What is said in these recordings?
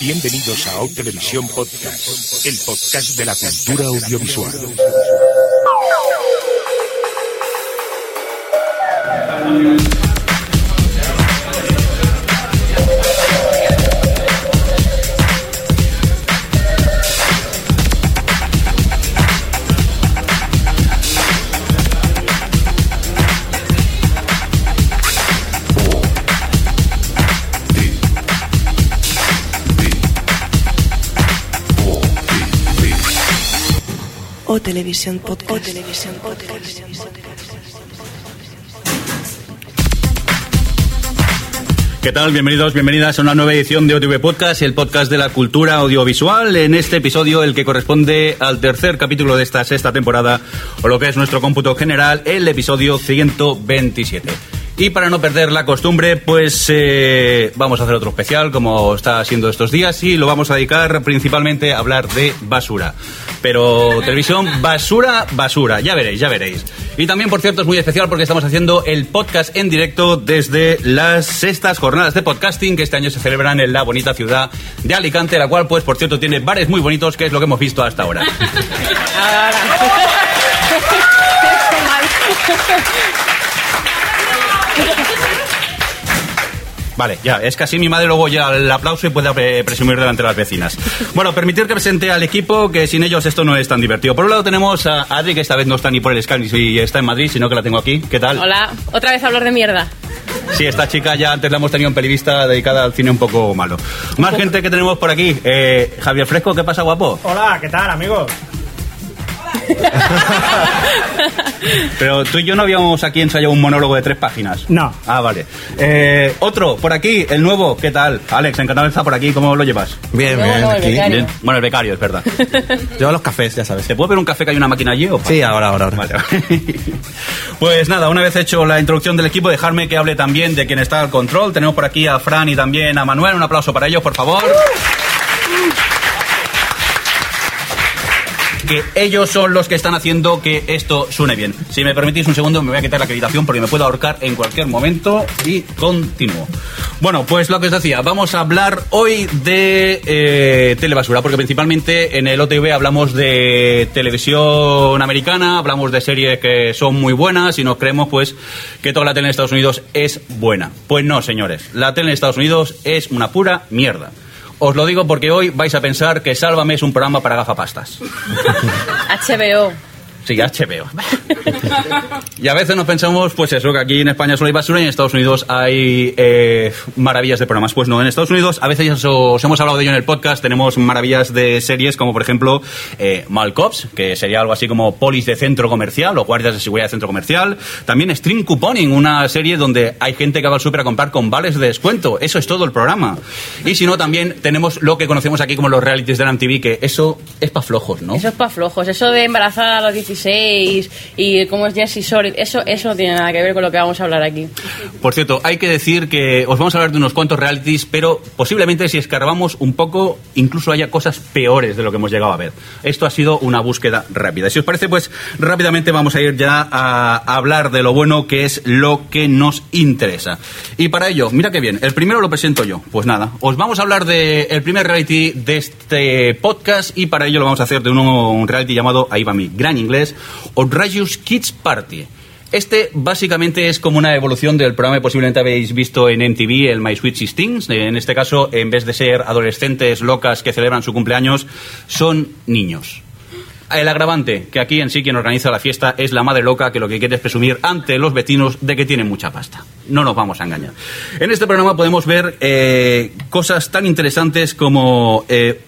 Bienvenidos a Out Televisión Podcast, el podcast de la cultura audiovisual. Televisión Podcast. ¿Qué tal? Bienvenidos, bienvenidas a una nueva edición de OTV Podcast, el podcast de la cultura audiovisual. En este episodio, el que corresponde al tercer capítulo de esta sexta temporada, o lo que es nuestro cómputo general, el episodio 127. Y para no perder la costumbre, pues eh, vamos a hacer otro especial, como está siendo estos días, y lo vamos a dedicar principalmente a hablar de basura. Pero televisión, basura, basura, ya veréis, ya veréis. Y también, por cierto, es muy especial porque estamos haciendo el podcast en directo desde las sextas jornadas de podcasting que este año se celebran en la bonita ciudad de Alicante, la cual, pues, por cierto, tiene bares muy bonitos, que es lo que hemos visto hasta ahora. Vale, ya, es que así mi madre luego ya el aplauso y puede eh, presumir delante de las vecinas. Bueno, permitir que presente al equipo, que sin ellos esto no es tan divertido. Por un lado tenemos a Adri, que esta vez no está ni por el Skype y está en Madrid, sino que la tengo aquí. ¿Qué tal? Hola, otra vez hablar de mierda. Sí, esta chica ya antes la hemos tenido en pelivista dedicada al cine un poco malo. Más gente que tenemos por aquí. Eh, Javier Fresco, ¿qué pasa, guapo? Hola, ¿qué tal, amigos? Pero tú y yo no habíamos aquí ensayado un monólogo de tres páginas. No. Ah, vale. Eh, otro, por aquí, el nuevo, ¿qué tal? Alex, encantado de estar por aquí, ¿cómo lo llevas? Bien, bien, no, aquí. Bien. Bueno, el becario, es verdad. Llevo los cafés, ya sabes. ¿Se puede ver un café que hay una máquina allí o Sí, ahora, ahora, ahora. Vale. Pues nada, una vez hecho la introducción del equipo, dejarme que hable también de quien está al control. Tenemos por aquí a Fran y también a Manuel. Un aplauso para ellos, por favor. Ellos son los que están haciendo que esto suene bien. Si me permitís un segundo, me voy a quitar la acreditación porque me puedo ahorcar en cualquier momento y continúo. Bueno, pues lo que os decía, vamos a hablar hoy de eh, telebasura, porque principalmente en el OTV hablamos de televisión americana, hablamos de series que son muy buenas y nos creemos pues que toda la tele en Estados Unidos es buena. Pues no, señores, la tele en Estados Unidos es una pura mierda. Os lo digo porque hoy vais a pensar que Sálvame es un programa para gafapastas. HBO. Sí, HBO. y a veces nos pensamos, pues eso, que aquí en España solo hay basura y en Estados Unidos hay eh, maravillas de programas. Pues no, en Estados Unidos a veces os, os hemos hablado de ello en el podcast, tenemos maravillas de series como por ejemplo eh, Malcops, que sería algo así como polis de centro comercial o guardias de seguridad de centro comercial. También String Couponing, una serie donde hay gente que va al súper a comprar con vales de descuento. Eso es todo el programa. Y si no, también tenemos lo que conocemos aquí como los realities de la MTV, que eso es para flojos, ¿no? Eso es para flojos. Eso de embarazada a los 16 y cómo es Jessie Shore, eso, eso no tiene nada que ver con lo que vamos a hablar aquí. Por cierto, hay que decir que os vamos a hablar de unos cuantos realities, pero posiblemente si escarbamos un poco, incluso haya cosas peores de lo que hemos llegado a ver. Esto ha sido una búsqueda rápida. Si os parece, pues rápidamente vamos a ir ya a, hablar de lo bueno que es lo que nos interesa. Y para ello, mira qué bien, el primero lo presento yo. Pues nada, os vamos a hablar del el primer reality de este podcast y para ello lo vamos a hacer de uno, un reality llamado, ahí va mi gran inglés, Outrageous Kids Party. Este básicamente es como una evolución del programa que posiblemente habéis visto en MTV, el My Sweet Sixteens. En este caso, en vez de ser adolescentes locas que celebran su cumpleaños, son niños. El agravante, que aquí en sí quien organiza la fiesta es la madre loca que lo que quiere es presumir ante los vecinos de que tiene mucha pasta. No nos vamos a engañar. En este programa podemos ver eh, cosas tan interesantes como eh,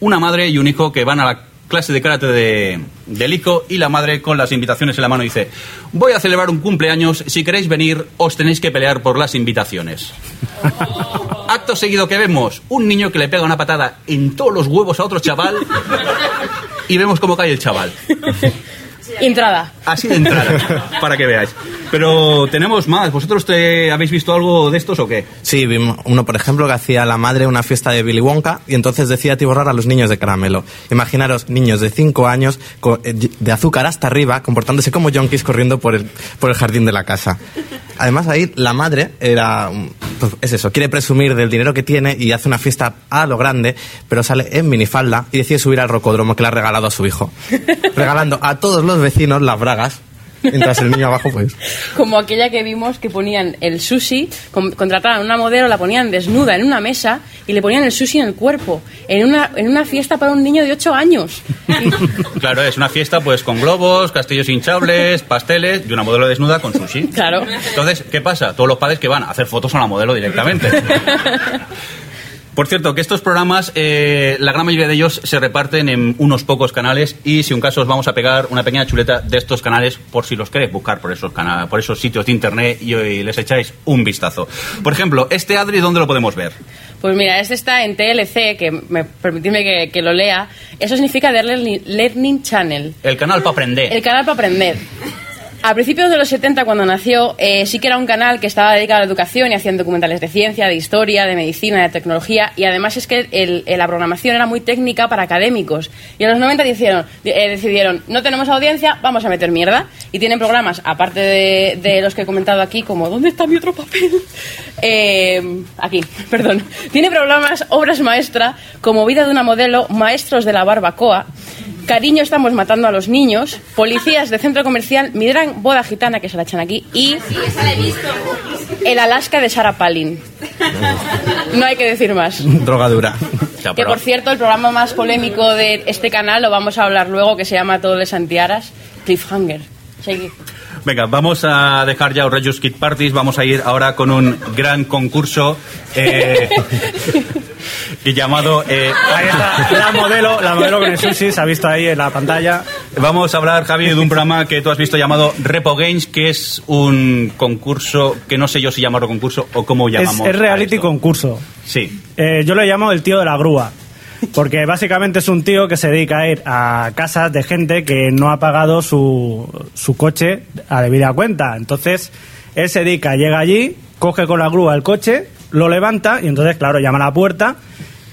una madre y un hijo que van a la clase de karate de, del hijo y la madre con las invitaciones en la mano dice voy a celebrar un cumpleaños, si queréis venir os tenéis que pelear por las invitaciones. Acto seguido que vemos un niño que le pega una patada en todos los huevos a otro chaval y vemos cómo cae el chaval. Entrada. Así de entrada, para que veáis. Pero tenemos más. ¿Vosotros te habéis visto algo de estos o qué? Sí, vimos uno, por ejemplo, que hacía la madre una fiesta de Billy Wonka y entonces decía atiborrar a los niños de caramelo. Imaginaros niños de 5 años eh, de azúcar hasta arriba, comportándose como yonkis corriendo por el, por el jardín de la casa. Además, ahí la madre era. pues, es eso, quiere presumir del dinero que tiene y hace una fiesta a lo grande, pero sale en minifalda y decide subir al rocódromo que le ha regalado a su hijo. Regalando a todos los vecinos las bragas, mientras el niño abajo, pues. Como aquella que vimos que ponían el sushi, con- contrataban a una modelo, la ponían desnuda en una mesa y le ponían el sushi en el cuerpo, en una, en una fiesta para un niño de 8 años. Claro, es una fiesta pues con globos, castillos hinchables, pasteles y una modelo desnuda con sushi. Claro. Entonces, ¿qué pasa? Todos los padres que van a hacer fotos a la modelo directamente. Por cierto, que estos programas, eh, la gran mayoría de ellos se reparten en unos pocos canales y si un caso os vamos a pegar una pequeña chuleta de estos canales por si los queréis buscar por esos, cana- por esos sitios de internet y, y les echáis un vistazo. Por ejemplo, este Adri, ¿dónde lo podemos ver? Pues mira, este está en TLC, que me, permitidme que, que lo lea. Eso signica The Learning Channel, El canal para aprender. el canal para aprender. A principios de los 70, cuando nació, eh, sí que era un canal que estaba dedicado a la educación y hacían documentales de ciencia, de historia, de medicina, de tecnología. Y además es que el- la programación era muy técnica para académicos. Y en los 90 decidieron, eh, decidieron, no tenemos audiencia, vamos a meter mierda. Y tienen programas, aparte de, los que he comentado aquí, como ¿Dónde está mi otro papel? Eh, aquí, perdón. Tiene programas, obras maestra, como Vida de una modelo, Maestros de la barbacoa, Cariño, estamos matando a los niños. Policías de centro comercial. Midran, boda gitana, que se la echan aquí. Y. El Alaska de Sarah Palin. No hay que decir más. Drogadura. Que por cierto, el programa más polémico de este canal lo vamos a hablar luego, que se llama Todo de Santiaras. Cliffhanger. Seguid. Venga, vamos a dejar ya Outrageous Kid Parties, vamos a ir ahora con un gran concurso eh, y llamado... eh, Ahí está, la modelo, la modelo con el sushi, se ha visto ahí en la pantalla. Vamos a hablar, Javi, de un programa que tú has visto llamado Repo Games, que es un concurso que no sé yo si llamarlo concurso o cómo llamamos. es reality concurso. Sí. Eh, yo lo llamo el tío de la grúa. Porque básicamente es un tío que se dedica a ir a casas de gente que no ha pagado su, su coche a debida cuenta. Entonces, él se dedica, llega allí, coge con la grúa el coche, lo levanta y entonces, claro, llama a la puerta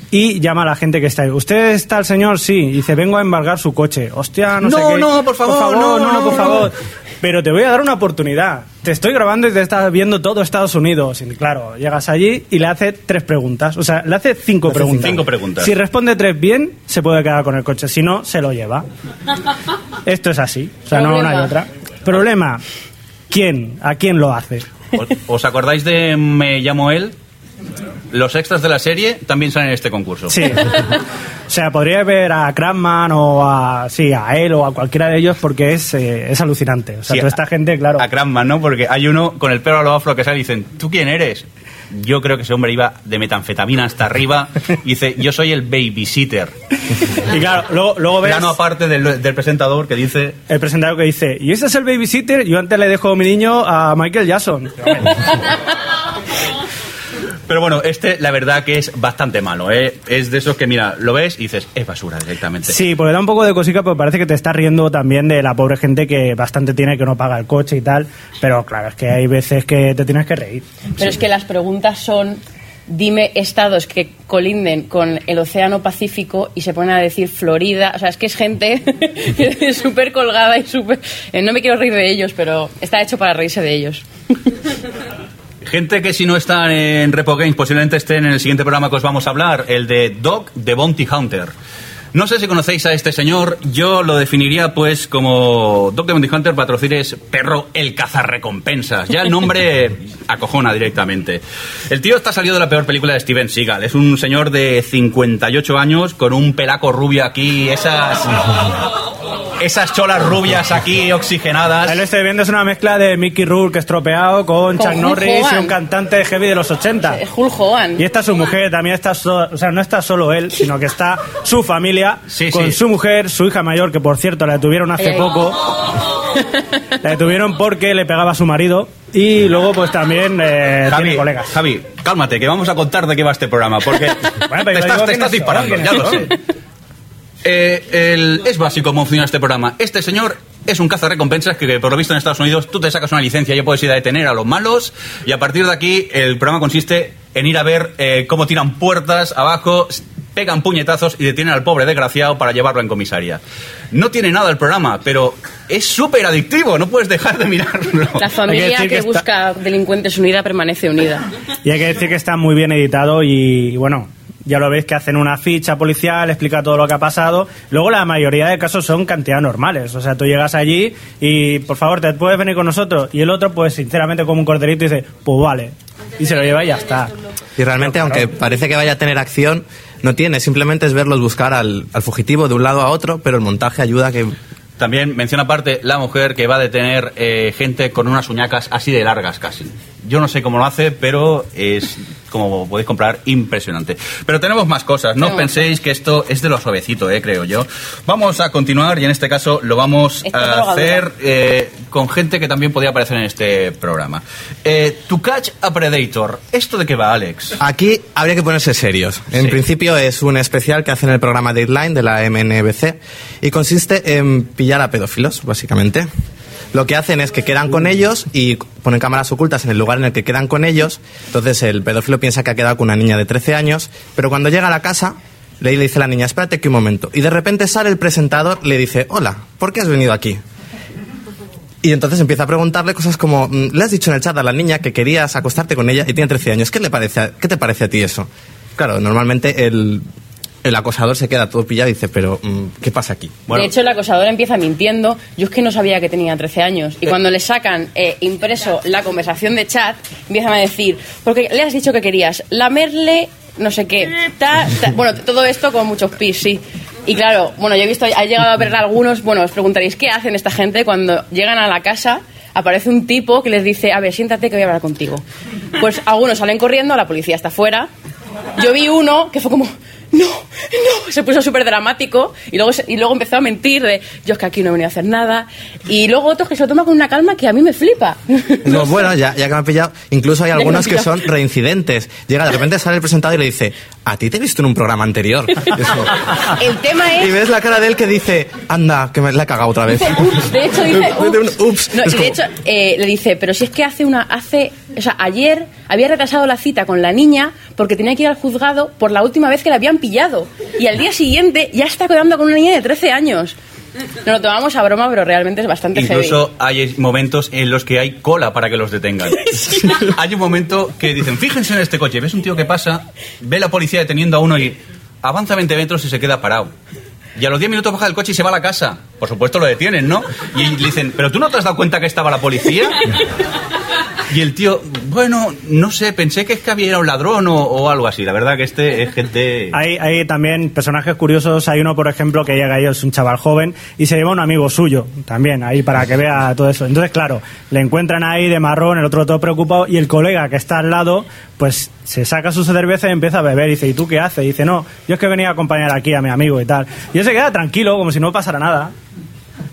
y llama a la gente que está ahí. ¿Usted está el señor? Sí. Y dice, vengo a embargar su coche. Hostia, no, sé No, qué. no, por favor, no, no, no, por no. favor. Pero te voy a dar una oportunidad. Te estoy grabando y te estás viendo todo Estados Unidos. Y claro, llegas allí y le hace tres preguntas. O sea, le hace cinco Le hace preguntas. cinco preguntas. Si responde tres bien, se puede quedar con el coche. Si no, se lo lleva. Esto es así. O sea, no, no hay otra. Problema. ¿Quién? ¿A quién lo hace? ¿Os- ¿Os acordáis de Me llamo él? Los extras de la serie también salen en este concurso. Sí. O sea, podría ver a Kratman o a, sí, a él o a cualquiera de ellos porque es, eh, es alucinante. O sea, Sí, toda esta gente, claro. A Crampman, ¿no? Porque hay uno con el pelo a lo afro que sale y dicen, ¿tú quién eres? Yo creo que ese hombre iba de metanfetamina hasta arriba y dice, yo soy el babysitter. Y claro, luego, luego ves Plano aparte del, del presentador que dice, el presentador que dice, ¿y ese es el babysitter? Yo antes le dejo mi niño a Michael Jackson. Pero bueno, este la verdad que es bastante malo, ¿eh? Es de esos que, mira, lo ves y dices, es basura directamente. Sí, porque da un poco de cosica, pero parece que te estás riendo también de la pobre gente que bastante tiene que no paga el coche y tal. Pero claro, es que hay veces que te tienes que reír. Pero es que las preguntas son. Dime estados que colinden con el Océano Pacífico y se ponen a decir Florida. O sea, es que es gente súper colgada y súper. eh, no me quiero reír de ellos, pero está hecho para reírse de ellos. Gente que si no está en Repo Games posiblemente esté en el siguiente programa que os vamos a hablar, el de Dog the Bounty Hunter. No sé si conocéis a este señor, yo lo definiría pues como Dog the Bounty Hunter patrocines perro el cazarrecompensas. Ya el nombre acojona directamente. El tío está salido de la peor película de Steven Seagal. Es un señor de 58 años con un pelaco rubio aquí, esas esas cholas rubias aquí oxigenadas. Ahí lo estoy viendo, es una mezcla de Mickey Rourke estropeado con, Con Chuck Hulk Norris y un cantante heavy de los 80. Es Hulk Hogan. Y esta es su mujer, también está, so- o sea, no está solo él, sino que está su familia Sí, con sí. su mujer, su hija mayor, que por cierto la detuvieron hace poco. La detuvieron porque le pegaba a su marido y luego pues también eh, Javi, tiene colegas. Javi, cálmate, que vamos a contar de qué va este programa, porque Bueno, te estás, te estás disparando, ya lo sé. Eh, el- es básico cómo funciona este programa. Este señor es un cazarrecompensas que, por lo visto en Estados Unidos, tú te sacas una licencia y ya puedes ir a detener a los malos y a partir de aquí el programa consiste en ir a ver eh, cómo tiran puertas abajo, pegan puñetazos y detienen al pobre desgraciado para llevarlo en comisaría. No tiene nada el programa, pero es súper adictivo, no puedes dejar de mirarlo. La familia que que está- busca delincuentes unida permanece unida. Y hay que decir que está muy bien editado y, bueno, ya lo veis que hacen una ficha policial, explica todo lo que ha pasado. Luego la mayoría de casos son cantidades normales. O sea, tú llegas allí y, por favor, ¿te puedes venir con nosotros? Y el otro, pues, sinceramente, como un corderito, dice, pues vale. Y se lo lleva y ya está. Y realmente, aunque parece que vaya a tener acción, no tiene. Simplemente es verlos buscar al, al fugitivo de un lado a otro, pero el montaje ayuda a que... También menciona aparte la mujer que va a detener eh, gente con unas uñacas así de largas casi. Yo no sé cómo lo hace, pero es, como podéis comprar, impresionante. Pero tenemos más cosas. No Tenemos penséis que esto es de lo suavecito, eh, creo yo. Vamos a continuar y en este caso lo vamos a hacer eh, con gente que también podía aparecer en este programa. Eh, to Catch a Predator. ¿Esto de qué va, Alex? Aquí habría que ponerse serios. En Sí. principio es un especial que hacen el programa Deadline de la MNBC y consiste en pillar a pedófilos, básicamente. Lo que hacen es que quedan con ellos y ponen cámaras ocultas en el lugar en el que quedan con ellos. Entonces el pedófilo piensa que ha quedado con una niña de 13 años, pero cuando llega a la casa le dice a la niña, espérate que un momento. Y de repente sale el presentador, le dice, hola, ¿por qué has venido aquí? Y entonces empieza a preguntarle cosas como, mm, le has dicho en el chat a la niña que querías acostarte con ella y tiene 13 años. ¿Qué, le parece a- ¿Qué te parece a ti eso? Claro, normalmente el, el acosador se queda todo pillado y dice, pero mm, ¿qué pasa aquí? Bueno. De hecho, el acosador empieza mintiendo. Yo es que no sabía que tenía 13 años. Eh. Y cuando le sacan eh, impreso la conversación de chat, empiezan a decir, porque le has dicho que querías lamerle, no sé qué. ta, ta". Bueno, todo esto con muchos pis, sí. Y claro, bueno, yo he visto, ha llegado a ver algunos, bueno, os preguntaréis, ¿qué hacen esta gente cuando llegan a la casa? Aparece un tipo que les dice, a ver, siéntate que voy a hablar contigo. Pues algunos salen corriendo, la policía está fuera. Yo vi uno que fue como, no, no, se puso súper dramático y luego, y luego empezó a mentir de, yo es que aquí no he venido a hacer nada. Y luego otros que se lo toman con una calma que a mí me flipa. No, bueno, ya, ya que me ha pillado, incluso hay algunos que son reincidentes. Llega, de repente sale el presentador y le dice, a ti te he visto en un programa anterior. El tema y es... ves la cara de él que dice, anda, que me la he cagado otra vez. Dice ups, de hecho dice ups. ups. No, Es y de como- hecho eh, le dice, pero si es que hace una, hace, o sea, ayer había retrasado la cita con la niña porque tenía que ir al juzgado por la última vez que la habían pillado. Y al día siguiente ya está quedando con una niña de 13 años. Nos lo tomamos a broma, pero realmente es bastante Incluso hay momentos en los que hay cola para que los detengan. hay un momento que dicen, fíjense en este coche, ves un tío que pasa, ve la policía deteniendo a uno y avanza 20 metros y se queda parado. Y a los 10 minutos baja del coche y se va a la casa. Por supuesto lo detienen, ¿no? Y le dicen, ¿pero tú no te has dado cuenta que estaba la policía? Y el tío, bueno, no sé, pensé que es que había un ladrón o, algo así. La verdad que este es gente... Hay, hay también personajes curiosos. Hay uno, por ejemplo, que llega ahí, es un chaval joven, y se lleva un amigo suyo también, ahí para que vea todo eso. Entonces, claro, le encuentran ahí de marrón, el otro todo preocupado, y el colega que está al lado, pues se saca su cerveza y empieza a beber. Y dice, ¿y tú qué haces? Y dice, no, yo es que venía a acompañar aquí a mi amigo y tal. Y él se queda tranquilo, como si no pasara nada.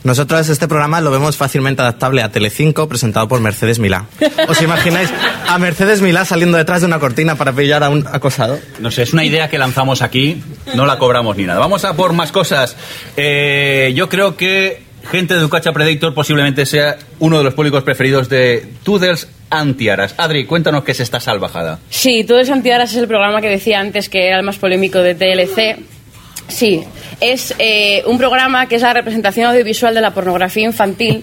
Nosotros este programa lo vemos fácilmente adaptable a Telecinco, presentado por Mercedes Milá. ¿Os imagináis a Mercedes Milá saliendo detrás de una cortina para pillar a un acosado? No sé, es una idea que lanzamos aquí, no la cobramos ni nada. Vamos a por más cosas. Eh, yo creo que gente de Ducacha Predator posiblemente sea uno de los públicos preferidos de Tudels Antiaras. Adri, cuéntanos qué es esta salvajada. Sí, todo el Santiaras es el programa que decía antes que era el más polémico de TLC. Sí, es eh, un programa que es la representación audiovisual de la pornografía infantil.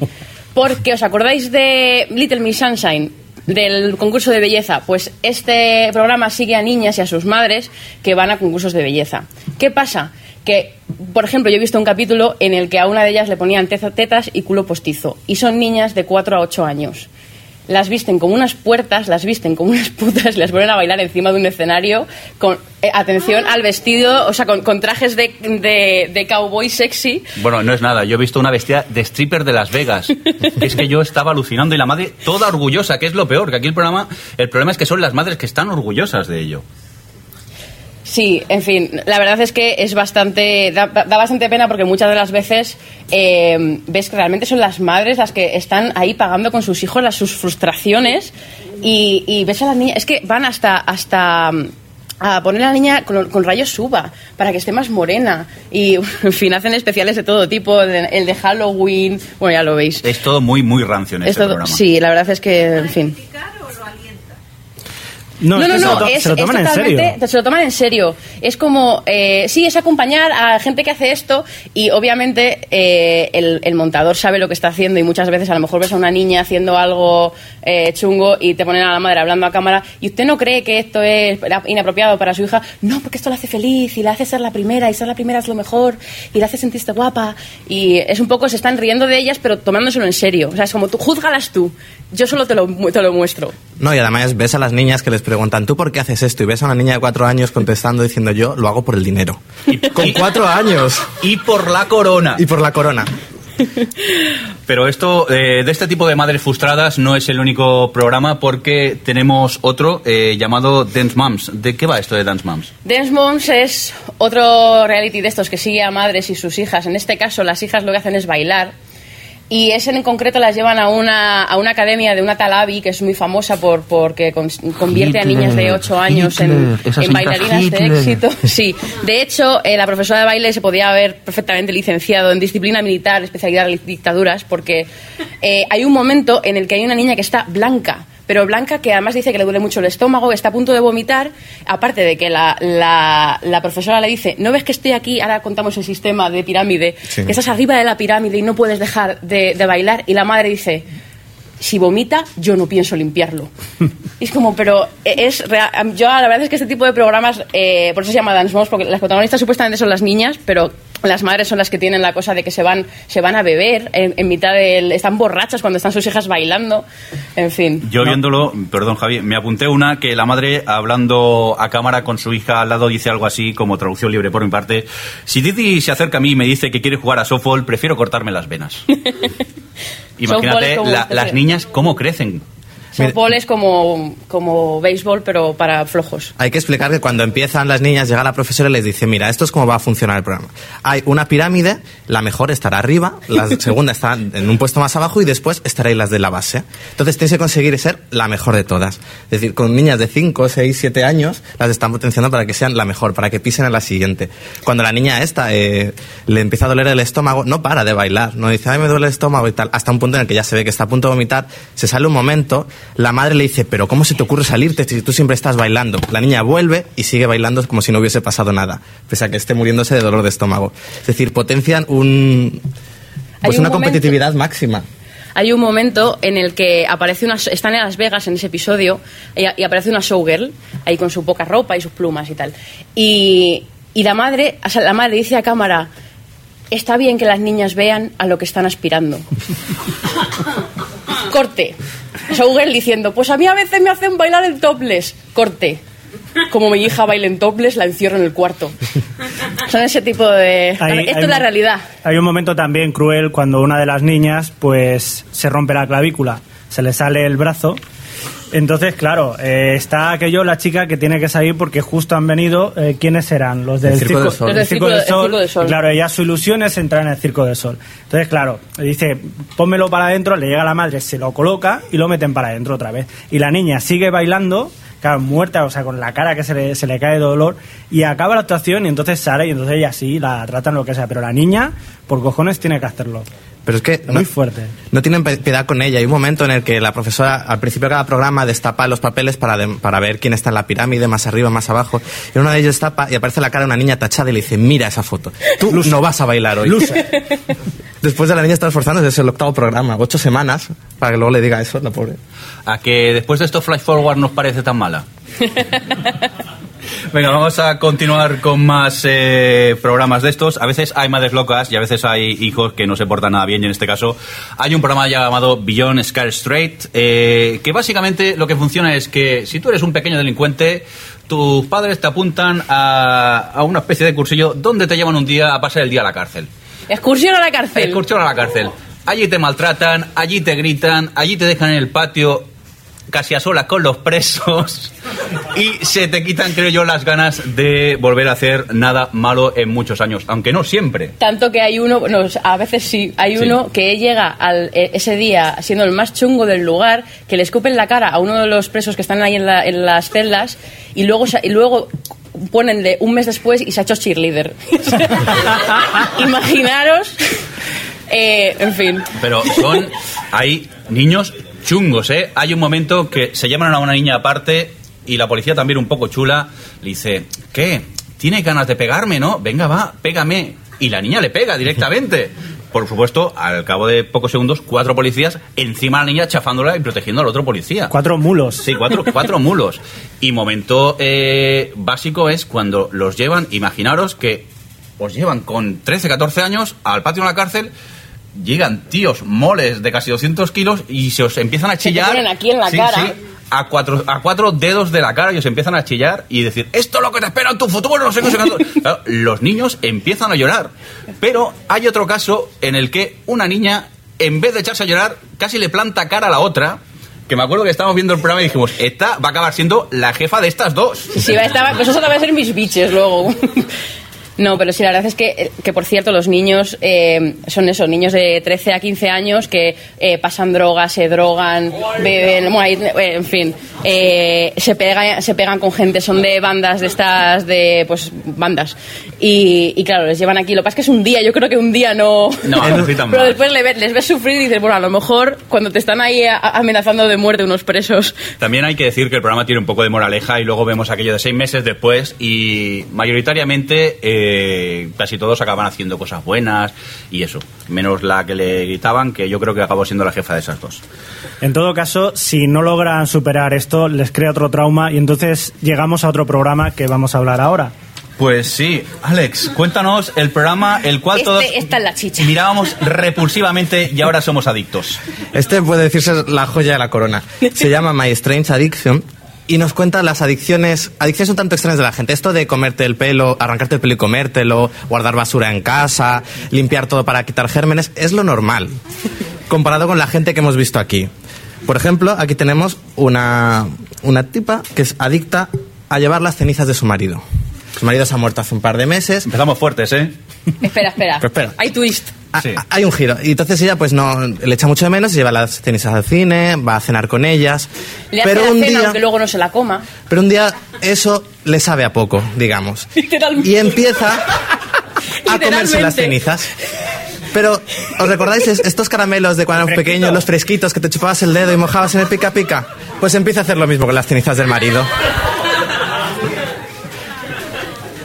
Porque, ¿os acordáis de Little Miss Sunshine? Del concurso de belleza. Pues este programa sigue a niñas y a sus madres que van a concursos de belleza. ¿Qué pasa? Que, por ejemplo, yo he visto un capítulo en el que a una de ellas le ponían tetas y culo postizo. Y son niñas de 4 a 8 años las visten como unas puertas, las visten como unas putas, las ponen a bailar encima de un escenario con eh, atención al vestido, o sea, con, con trajes de, de, de cowboy sexy. Bueno, no es nada, yo he visto una bestia de stripper de Las Vegas. es que yo estaba alucinando y la madre toda orgullosa, que es lo peor, que aquí el programa, el problema es que son las madres que están orgullosas de ello. Sí, en fin, la verdad es que es bastante, da, da bastante pena porque muchas de las veces eh, ves que realmente son las madres las que están ahí pagando con sus hijos las, sus frustraciones y, y ves a las niñas, es que van hasta, hasta, a poner a la niña con, con rayos suba para que esté más morena. Y, en fin, hacen especiales de todo tipo, el de, el de Halloween, bueno, ya lo veis. Es todo muy, muy rancio en Es este todo- programa. sí, la verdad es que, en fin. No, No, es no, se, no, lo es, se lo es toman en totalmente- serio. Se lo toman en serio. Es como, eh, sí, es acompañar a gente que hace esto y obviamente eh, el, el montador sabe lo que está haciendo y muchas veces a lo mejor ves a una niña haciendo algo eh, chungo y te ponen a la madre hablando a cámara y usted no cree que esto es inapropiado para su hija. No, porque esto la hace feliz y la hace ser la primera y ser la primera es lo mejor y la hace sentirse guapa y es un poco, se están riendo de ellas pero tomándoselo en serio. O sea, es como tú, júzgalas tú. Yo solo te lo, te lo muestro. No, y además ves a las niñas que les preguntan, ¿tú por qué haces esto? Y ves a una niña de cuatro años contestando diciendo, yo lo hago por el dinero. Con cuatro años. Y por la corona. Y por la corona. Pero esto, eh, de este tipo de madres frustradas, no es el único programa porque tenemos otro eh, llamado Dance Moms. ¿De qué va esto de Dance Moms? Dance Moms es otro reality de estos que sigue a madres y sus hijas. En este caso, las hijas lo que hacen es bailar. Y ese en concreto las llevan a una, a una academia de una tal Abby, que es muy famosa por porque con- convierte a niñas de 8 años en, Hitler, en bailarinas de éxito. Sí, de hecho, eh, la profesora de baile se podía haber perfectamente licenciado en disciplina militar, especialidad de dictaduras, porque eh, hay un momento en el que hay una niña que está blanca, pero blanca que además dice que le duele mucho el estómago, está a punto de vomitar, aparte de que la, la- la profesora le dice, ¿no ves que estoy aquí? Ahora contamos el sistema de pirámide, Sí. que estás arriba de la pirámide y no puedes dejar de, de bailar, y la madre dice, si vomita, yo no pienso limpiarlo. Y es como, pero es rea- yo la verdad es que este tipo de programas, eh, por eso se llama Dance Moms, porque las protagonistas supuestamente son las niñas, pero las madres son las que tienen la cosa de que se van, se van a beber en, en mitad del... están borrachas cuando están sus hijas bailando, en fin. Yo viéndolo, perdón Javi, me apunté una que la madre hablando a cámara con su hija al lado dice algo así como traducción libre por mi parte. Si Didi se acerca a mí y me dice que quiere jugar a softball, prefiero cortarme las venas. Imagínate la- las niñas cómo crecen. Softball es como, como béisbol, pero para flojos. Hay que explicar que cuando empiezan las niñas, llega la profesora y les dice, mira, esto es cómo va a funcionar el programa. Hay una pirámide, la mejor estará arriba, la segunda estará en un puesto más abajo y después estaréis las de la base. Entonces tienes que conseguir ser la mejor de todas. Es decir, con niñas de 5, 6, 7 años, las están potenciando para que sean la mejor, para que pisen en la siguiente. Cuando la niña esta eh, le empieza a doler el estómago, no para de bailar, no dice, ay, me duele el estómago y tal, hasta un punto en el que ya se ve que está a punto de vomitar, se sale un momento, la madre le dice, pero ¿cómo se te ocurre salirte si tú siempre estás bailando? La niña vuelve y sigue bailando como si no hubiese pasado nada, pese a que esté muriéndose de dolor de estómago. Es decir, potencian un, pues un una momento- competitividad máxima. Hay un momento en el que aparece una, están en Las Vegas en ese episodio y, y aparece una showgirl ahí con su poca ropa y sus plumas y tal. Y, y la madre, o sea, la madre dice a cámara, está bien que las niñas vean a lo que están aspirando. Corte. Showgirl diciendo, pues a mí a veces me hacen bailar en topless. Corte. Como mi hija baila en topless, la encierro en el cuarto. Son ese tipo de... Hay- Esto hay es la un- realidad. Hay un momento también cruel cuando una de las niñas pues se rompe la clavícula, se le sale el brazo. Entonces, claro, eh, está aquello, la chica que tiene que salir porque justo han venido, eh, ¿quiénes eran? Los del El Circo del Sol. Circo del de- el Circo del Sol. Y Claro, ella su ilusión es entrar en el Circo del Sol. Entonces, claro, dice, pónmelo para adentro, le llega la madre, se lo coloca y lo meten para adentro otra vez. Y la niña sigue bailando, claro, muerta, o sea, con la cara que se le, se le cae de dolor, y acaba la actuación y entonces sale y entonces ella sí, la tratan lo que sea. Pero la niña, por cojones, tiene que hacerlo. Pero es que Muy fuerte. No tienen piedad con ella. Hay un momento en el que la profesora, al principio de cada programa, destapa los papeles para, de- para ver quién está en la pirámide, más arriba, más abajo. Y uno de ellos destapa y aparece la cara de una niña tachada y le dice, mira esa foto. Tú no vas a bailar hoy. Después de la niña estar esforzándose, es el octavo programa, ocho semanas, para que luego le diga eso, la pobre. A que después de esto Flash Forward nos parece tan mala. Venga, vamos a continuar con más eh, programas de estos. A veces hay madres locas y a veces hay hijos que no se portan nada bien. Y en este caso hay un programa llamado Beyond Scar Straight, eh, que básicamente lo que funciona es que si tú eres un pequeño delincuente, tus padres te apuntan a, a una especie de cursillo donde te llevan un día a pasar el día a la cárcel. Excursión a la cárcel. Excursión a la cárcel. Allí te maltratan, allí te gritan, allí te dejan en el patio casi a solas con los presos y se te quitan, creo yo, las ganas de volver a hacer nada malo en muchos años, aunque no siempre. Tanto que hay uno, bueno, a veces sí, hay Sí. uno que llega al, eh, ese día siendo el más chungo del lugar, que le escupen la cara a uno de los presos que están ahí en, la- en las celdas y luego, y luego ponenle un mes después y se ha hecho cheerleader. Imaginaros. eh, en fin. Pero son. Hay niños chungos, ¿eh? Hay un momento que se llaman a una niña aparte y la policía también un poco chula le dice: ¿Qué? ¿Tiene ganas de pegarme, no? Venga, va, pégame. Y la niña le pega directamente. Por supuesto, al cabo de pocos segundos, cuatro policías encima de la niña chafándola y protegiendo al otro policía. Cuatro mulos. Sí, cuatro, cuatro mulos. Y momento eh, básico es cuando los llevan, imaginaros que os llevan con 13, 14 años al patio de una cárcel, llegan tíos moles de casi 200 kilos y se os empiezan a te chillar. ponen aquí en la Sí, cara. sí, a cuatro, a cuatro dedos de la cara y os empiezan a chillar y decir, esto es lo que te espera en tu futuro, no sé qué, no sé cuánto". Claro, los niños empiezan a llorar. Pero hay otro caso en el que una niña, en vez de echarse a llorar, casi le planta cara a la otra. Que me acuerdo que estábamos viendo el programa y dijimos, esta va a acabar siendo la jefa de estas dos. Sí, va a estar- pues eso va a ser mis biches luego. No, pero sí, la verdad es que, eh, que por cierto, los niños eh, son eso, niños de 13 a 15 años que eh, pasan drogas, se drogan, beben, bueno, en fin, eh, se, pegan, se pegan con gente, son de bandas de estas, de, pues, bandas. Y, y claro, les llevan aquí. Lo que pasa es que es un día, yo creo que un día no... No, no Pero después le ves- les ves sufrir y dices, bueno, a lo mejor cuando te están ahí amenazando de muerte unos presos, También hay que decir que el programa tiene un poco de moraleja y luego vemos aquello de seis meses después y mayoritariamente casi todos acaban haciendo cosas buenas y eso, menos la que le gritaban, que yo creo que acabó siendo la jefa de esas dos. En todo caso, si no logran superar esto, les crea otro trauma y entonces llegamos a otro programa que vamos a hablar ahora. Pues sí, Alex, cuéntanos el programa el cual Este- todos esta es la chicha. mirábamos repulsivamente y ahora somos adictos. Este puede decirse la joya de la corona. Se llama My Strange Addiction y nos cuenta las adicciones, adicciones un tanto extrañas de la gente. Esto de comerte el pelo, arrancarte el pelo y comértelo, guardar basura en casa, limpiar todo para quitar gérmenes, es lo normal. Comparado con la gente que hemos visto aquí. Por ejemplo, aquí tenemos una, una tipa que es adicta a llevar las cenizas de su marido. Su marido se ha muerto hace un par de meses. Empezamos fuertes, ¿eh? Espera, espera. Pero espera. Hay twist. Ah, Sí. ah, Hay un giro. Y entonces ella, pues no, le echa mucho de menos, lleva las cenizas al cine, va a cenar con ellas. Le hace pero la un cena día, aunque luego no se la coma. pero un día eso le sabe a poco, digamos. Literalmente. Y empieza a comerse las cenizas. Pero, ¿os recordáis es- estos caramelos de cuando Fresquito. pequeños, los fresquitos, que te chupabas el dedo y mojabas en el pica pica? Pues empieza a hacer lo mismo con las cenizas del marido.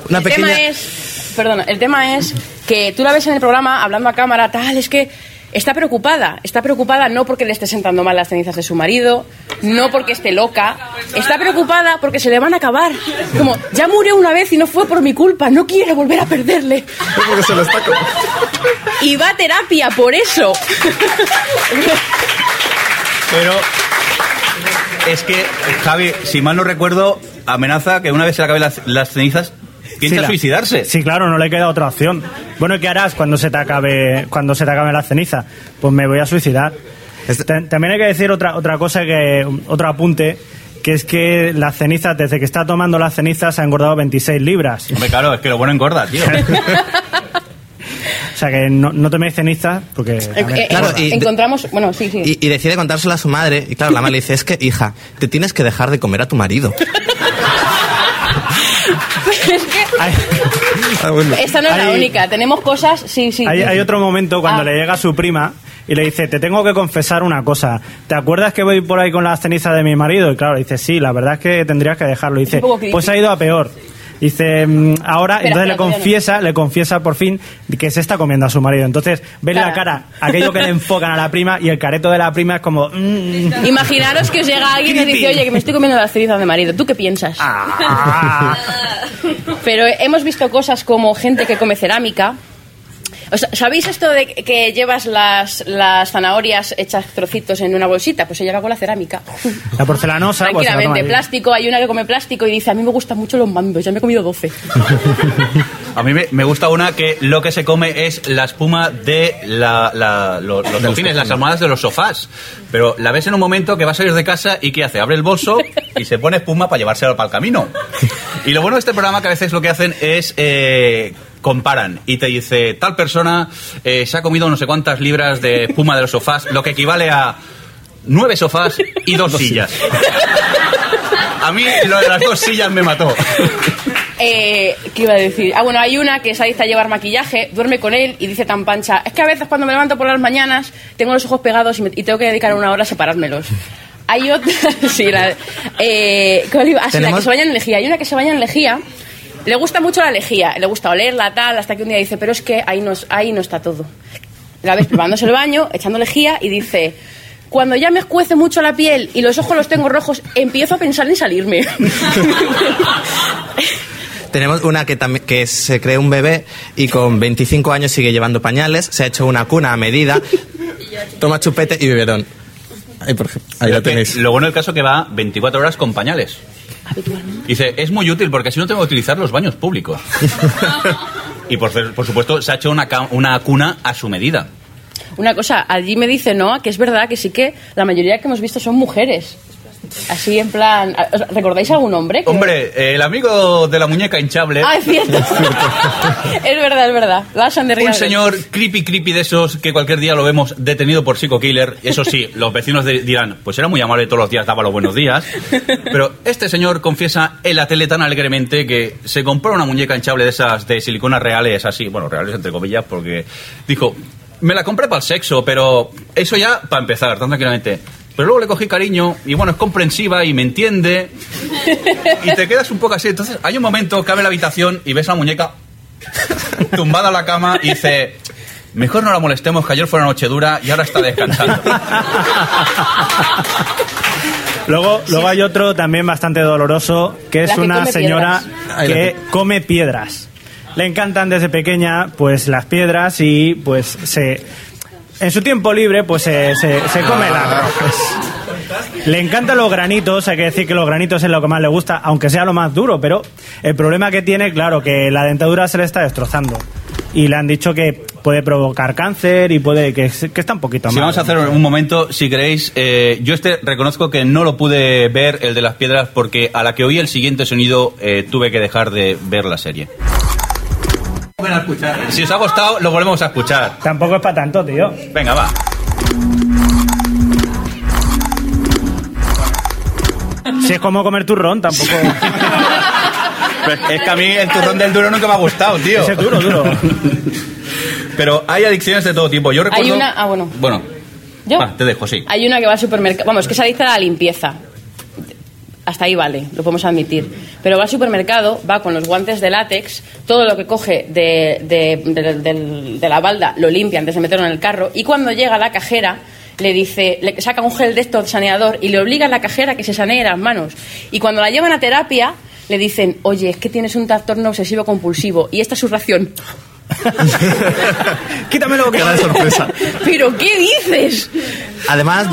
Una el pequeña... tema es, perdona, el tema es que tú la ves en el programa hablando a cámara, tal, es que está preocupada. Está preocupada no porque le esté sentando mal las cenizas de su marido, no porque esté loca. Está preocupada porque se le van a acabar. Como, ya murió una vez y no fue por mi culpa, no quiere volver a perderle. Porque se lo está Y va a terapia por eso. Pero es que, Javi, si mal no recuerdo, amenaza que una vez se le acaben las, las cenizas, piensa Sí, la- suicidarse. Sí, claro, no le queda otra opción. Bueno, ¿y qué harás cuando se te acabe cuando se te acabe la ceniza? Pues me voy a suicidar. Este- Ta- También hay que decir otra otra cosa que otro apunte que es que las cenizas desde que está tomando las cenizas ha engordado 26 libras. Hombre, claro, es que lo bueno engorda, tío. O sea que no, no toméis cenizas porque Eh, eh, Claro, y- encontramos, bueno, sí, sí. Y, y decide contárselo a su madre. Y claro, la madre le dice, es que, hija, te tienes que dejar de comer a tu marido. hay, Ah, bueno. esta no es la única. Tenemos cosas, sí, sí. hay- hay otro momento cuando Ah. le llega su prima y le dice, te tengo que confesar una cosa. ¿Te acuerdas que voy por ahí con las cenizas de mi marido? Y claro, dice, sí, la verdad es que tendrías que dejarlo. Y dice, pues ha ido a peor. Dice, "Mm, ahora, entonces le confiesa, le confiesa por fin que se está comiendo a su marido. Entonces, ves la Cara. aquello que le enfocan a la prima y el careto de la prima es como, "Mm, Imaginaros que os llega alguien y dice, oye, que me estoy comiendo las cenizas de marido. ¿Tú qué piensas? ah". Pero hemos visto cosas como gente que come cerámica. O sea, ¿Sabéis esto de que llevas las, las zanahorias hechas trocitos en una bolsita? Pues se lleva con la cerámica. La porcelanosa, pues, Tranquilamente, ahí. plástico. Hay una que come plástico y dice, a mí me gustan mucho los mandos, ya me he comido 12. A mí me, me gusta una que lo que se come es la espuma de la, la- lo- los cojines, las almohadas de los sofás. Pero la ves en un momento que va a salir de casa y ¿qué hace? Abre el bolso y se pone espuma para llevárselo para el camino. Y lo bueno de este programa que a veces lo que hacen es... eh, comparan y te dice tal persona eh, se ha comido no sé cuántas libras de espuma de los sofás lo que equivale a nueve sofás y dos sillas a mí lo de las dos sillas me mató Eh, ¿Qué iba a decir? Ah, bueno, hay una que es adicta a llevar maquillaje, duerme con él y dice tan pancha, es que a veces cuando me levanto por las mañanas tengo los ojos pegados y, me- y tengo que dedicar una hora a separármelos. Hay otra, sí, la, eh. Ah, sí, la que se baña en lejía. Hay una que se baña en lejía, le gusta mucho la lejía, le gusta olerla, tal, hasta que un día dice, pero es que ahí no, ahí no está todo. La ves probándose el baño, echando lejía y dice... Cuando ya me escuece mucho la piel y los ojos los tengo rojos, empiezo a pensar en salirme. Tenemos una que, que se cree un bebé y con 25 años sigue llevando pañales, se ha hecho una cuna a medida, toma chupete y biberón. Ahí, por ejemplo, ahí Pero lo que tenéis. Lo bueno del caso es que va 24 horas con pañales. Dice, es muy útil porque así no tengo que utilizar los baños públicos. y por, por supuesto se ha hecho una, ca- una cuna a su medida. Una cosa, allí me dice Noah que es verdad que sí que la mayoría que hemos visto son mujeres. Así en plan. ¿os- ¿Recordáis algún hombre? que- Hombre, el amigo de la muñeca hinchable, Ah, es cierto. es verdad, es verdad. Lars and the un señor creepy creepy de esos que cualquier día lo vemos detenido por psico killer. Eso sí, los vecinos de- dirán, pues era muy amable todos los días, daba los buenos días. Pero este señor confiesa en la tele tan alegremente que se compró una muñeca hinchable de esas de silicona reales, así, bueno, reales entre comillas, porque dijo, me la compré para el sexo, pero eso ya para empezar, tan tranquilamente. Pero luego le cogí cariño y bueno, es comprensiva y me entiende. Y te quedas un poco así. Entonces, hay un momento que abre la habitación y ves a la muñeca tumbada a la cama y dice, mejor no la molestemos, que ayer fue una noche dura y ahora está descansando. Luego, luego hay otro también bastante doloroso, que es que una come señora que come piedras. Le encantan desde pequeña pues las piedras y pues se en su tiempo libre pues se, se, se come las rocas. Le encantan los granitos, hay que decir que los granitos es lo que más le gusta, aunque sea lo más duro, pero el problema que tiene, claro, que la dentadura se le está destrozando. Y le han dicho que puede provocar cáncer y puede que, que está un poquito Si mal. vamos a hacer un momento, si queréis, eh, yo este reconozco que no lo pude ver, el de las piedras, porque a la que oí el siguiente sonido eh, tuve que dejar de ver la serie. Si os ha gustado, lo volvemos a escuchar. Tampoco es para tanto, tío. Venga, va. Si es como comer turrón, tampoco. Pero es que a mí el turrón del duro nunca me ha gustado, tío. Ese es duro, duro. Pero hay adicciones de todo tipo. Yo recuerdo... una- ah, bueno. Bueno, ¿Yo? va, te dejo, sí. Hay una que va al supermercado. Vamos, que es adicta a la limpieza. Hasta ahí vale, lo podemos admitir. Pero va al supermercado, va con los guantes de látex, todo lo que coge de, de- la balda lo limpia antes de meterlo en el carro. Y cuando llega a la cajera, le dice, le saca un gel de estos de saneador y le obliga a la cajera que se sanee las manos. Y cuando la llevan a terapia, le dicen, oye, es que tienes un trastorno obsesivo compulsivo y esta es su ración. Quítamelo, que Gran sorpresa. ¿Pero qué dices? Además,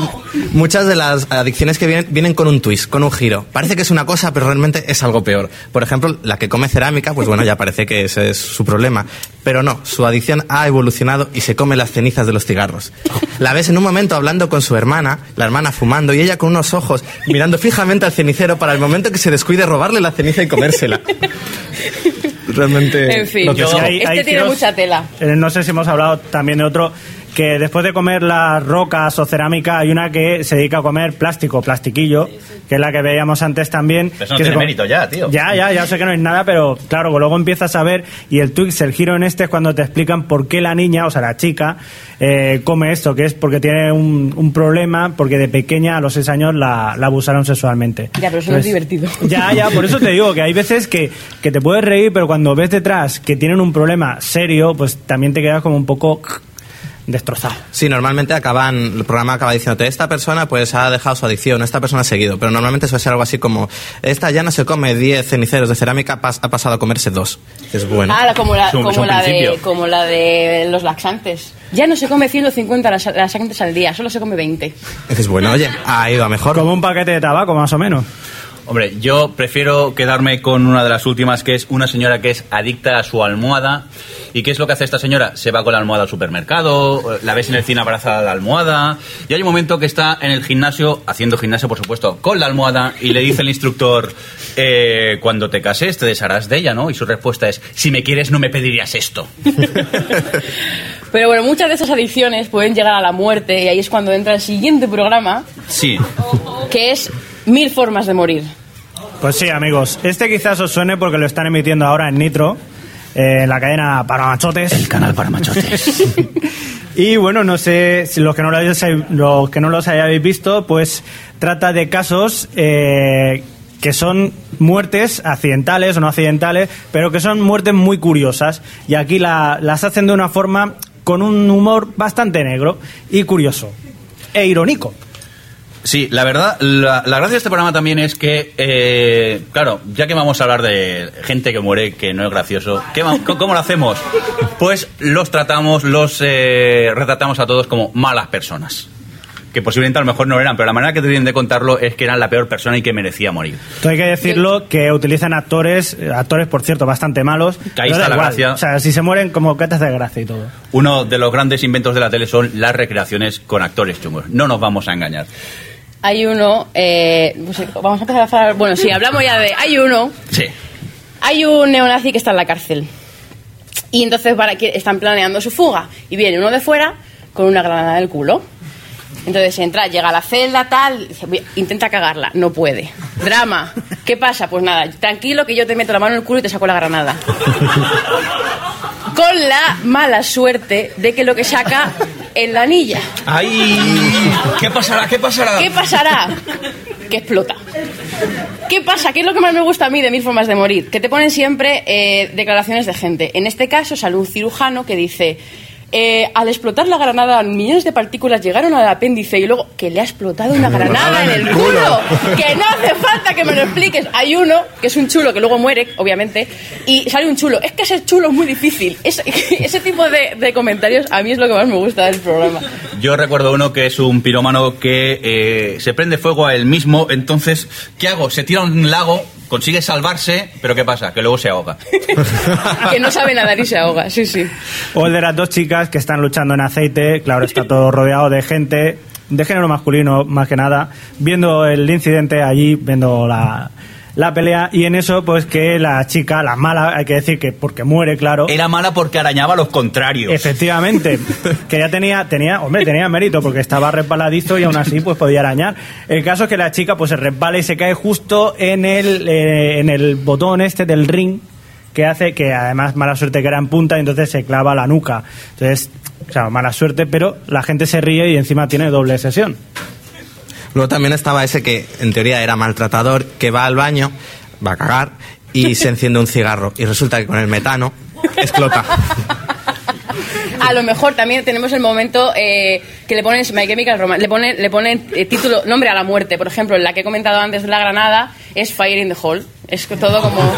muchas de las adicciones que vienen vienen con un twist, con un giro. Parece que es una cosa, pero realmente es algo peor. Por ejemplo, la que come cerámica, pues bueno, ya parece que ese es su problema. Pero no, su adicción ha evolucionado y se come las cenizas de los cigarros. La ves en un momento hablando con su hermana, la hermana fumando y ella con unos ojos mirando fijamente al cenicero para el momento que se descuide robarle la ceniza y comérsela. Realmente. En fin, lo que yo- este hay tiene tiros- mucha tela. Eh, no sé si hemos hablado también de otro que después de comer las rocas o cerámica hay una que se dedica a comer plástico, plastiquillo, que es la que veíamos antes también. Pero eso no que tiene mérito ya, tío. Ya, ya, ya sé que no es nada, pero claro, que luego empiezas a ver y el twist, el giro en este es cuando te explican por qué la niña, o sea, la chica, eh, come esto, que es porque tiene un, un problema, porque de pequeña a los seis años la, la abusaron sexualmente. Ya, pero eso no es divertido. Ya, ya, por eso te digo que hay veces que, que te puedes reír, pero cuando ves detrás que tienen un problema serio, pues también te quedas como un poco destrozado. Sí, normalmente acaban, el programa acaba diciéndote, esta persona pues ha dejado su adicción, esta persona ha seguido, pero normalmente suele ser algo así como, esta ya no se come 10 ceniceros de cerámica, pas- ha pasado a comerse dos. Es bueno. Ah, la- como la, Es un- es como, un la de, como la de los laxantes. Ya no se come 150 las- laxantes al día, solo se come 20. Dices, bueno, oye, ha ido a mejor. Como un paquete de tabaco, más o menos. Hombre, yo prefiero quedarme con una de las últimas, que es una señora que es adicta a su almohada. ¿Y qué es lo que hace esta señora? Se va con la almohada al supermercado, la ves en el cine abrazada a la almohada, y hay un momento que está en el gimnasio, haciendo gimnasio, por supuesto, con la almohada, y le dice el instructor, eh, cuando te cases te desharás de ella, ¿no? Y su respuesta es, si me quieres no me pedirías esto. Pero bueno, muchas de esas adicciones pueden llegar a la muerte y ahí es cuando entra el siguiente programa, Sí. que es Mil formas de morir. Pues sí, amigos. Este quizás os suene porque lo están emitiendo ahora en Nitro, eh, en la cadena para machotes. El canal para machotes. Y bueno, no sé si los que no lo hayáis, los que no los hayáis visto, pues trata de casos eh, que son muertes accidentales o no accidentales, pero que son muertes muy curiosas. Y aquí la- las hacen de una forma con un humor bastante negro y curioso. E irónico. Sí, la verdad, la, la gracia de este programa también es que, eh, claro, ya que vamos a hablar de gente que muere, que no es gracioso, ¿qué va- ¿cómo lo hacemos? Pues los tratamos, los eh, retratamos a todos como malas personas. Que posiblemente a lo mejor no eran, pero la manera que tienen de contarlo es que eran la peor persona y que merecía morir. Esto hay que decirlo que utilizan actores, eh, actores por cierto bastante malos. Que ahí está la igual. gracia. O sea, si se mueren como que te hace gracia y todo. Uno de los grandes inventos de la tele son las recreaciones con actores chungos. No nos vamos a engañar. Hay uno, eh, pues, vamos a empezar a hacer, bueno, sí, hablamos ya de, hay uno, Sí. hay un neonazi que está en la cárcel y entonces para que están planeando su fuga y viene uno de fuera con una granada del culo. Entonces entra, llega a la celda, tal, dice, "Voy- intenta cagarla, no puede. Drama. ¿Qué pasa? Pues nada, tranquilo que yo te meto la mano en el culo y te saco la granada. Con la mala suerte de que lo que saca es la anilla. ¡Ay! ¿Qué pasará? ¿Qué pasará? ¿Qué pasará? Que explota. ¿Qué pasa? ¿Qué es lo que más me gusta a mí de Mil Formas de Morir? Que te ponen siempre eh, declaraciones de gente. En este caso sale un cirujano que dice... eh, al explotar la granada, millones de partículas llegaron al apéndice y luego que le ha explotado una granada en el culo. Que no hace falta que me lo expliques. Hay uno que es un chulo que luego muere, obviamente, y sale un chulo. Es que ser chulo es muy difícil. Es- ese tipo de, de comentarios a mí es lo que más me gusta del programa. Yo recuerdo uno que es un pirómano que eh, se prende fuego a él mismo, entonces, ¿qué hago? Se tira a un lago, consigue salvarse, pero ¿qué pasa? Que luego se ahoga. Que no sabe nadar y se ahoga, sí, sí. O el de las dos chicas que están luchando en aceite, claro, está todo rodeado de gente de género masculino, más que nada, viendo el incidente allí, viendo la, la pelea, y en eso, pues que la chica, la mala, hay que decir que porque muere, claro. Era mala porque arañaba a los contrarios. Efectivamente, que ya tenía, tenía, hombre, tenía mérito porque estaba resbaladizo y aún así pues podía arañar. El caso es que la chica pues se resbala y se cae justo en el, eh, en el botón este del ring que hace que además mala suerte que era en punta y entonces se clava la nuca. Entonces, claro, mala suerte, pero la gente se ríe y encima tiene doble sesión. Luego también estaba ese que en teoría era maltratador, que va al baño, va a cagar y se enciende un cigarro. Y resulta que con el metano explota. A lo mejor también tenemos el momento eh, que le ponen My Chemical Romance, le ponen, le ponen eh, título, nombre a la muerte. Por ejemplo, la que he comentado antes de la granada es Fire in the Hole. Es todo como.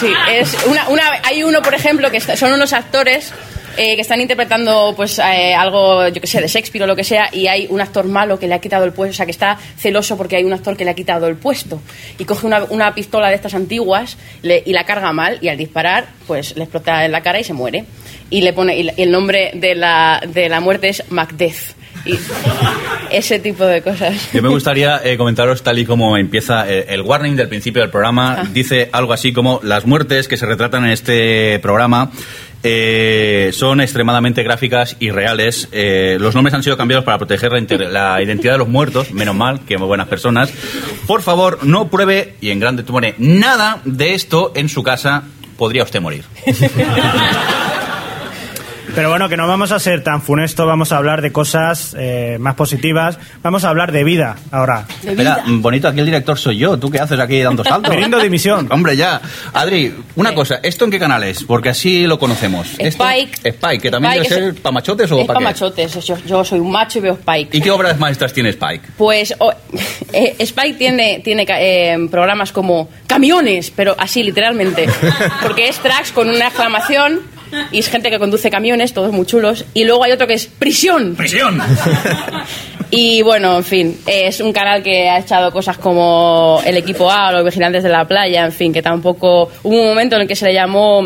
Sí, es una, una, hay uno, por ejemplo, que está- son unos actores eh, que están interpretando pues eh, algo, yo que sé, de Shakespeare o lo que sea, y hay un actor malo que le ha quitado el puesto, o sea, que está celoso porque hay un actor que le ha quitado el puesto. Y coge una, una pistola de estas antiguas le- y la carga mal, y al disparar, pues le explota en la cara y se muere. Y le pone, y el nombre de la, de la muerte es Macbeth. Y ese tipo de cosas. Yo me gustaría eh, comentaros tal y como empieza eh, el warning del principio del programa. Ah. Dice algo así como las muertes que se retratan en este programa eh, son extremadamente gráficas y reales. Eh, los nombres han sido cambiados para proteger la, la identidad de los muertos, menos mal, que muy buenas personas. Por favor, no pruebe, y en grande te pone, nada de esto en su casa. Podría usted morir. Pero bueno, que no vamos a ser tan funestos, vamos a hablar de cosas eh, más positivas, vamos a hablar de vida ahora. Espera, bonito, aquí el director soy yo. ¿Tú qué haces aquí dando saltos? Viniendo dimisión. Hombre, ya. Adri, una cosa, ¿esto en qué canal es? Porque así lo conocemos. Esto- Spike. Spike, que también Spike debe es- ser para machotes o Es para machotes. Yo, yo soy un macho y veo Spike. ¿Y qué obras maestras tiene Spike? Pues o- eh, Spike tiene, tiene ca- eh, programas como camiones, pero así literalmente. Porque es tracks con una exclamación y es gente que conduce camiones, todos muy chulos. Y luego hay otro que es prisión. ¡Prisión! Y bueno, en fin, es un canal que ha echado cosas como el equipo A o los vigilantes de la playa, en fin, que tampoco hubo un momento en el que se le llamó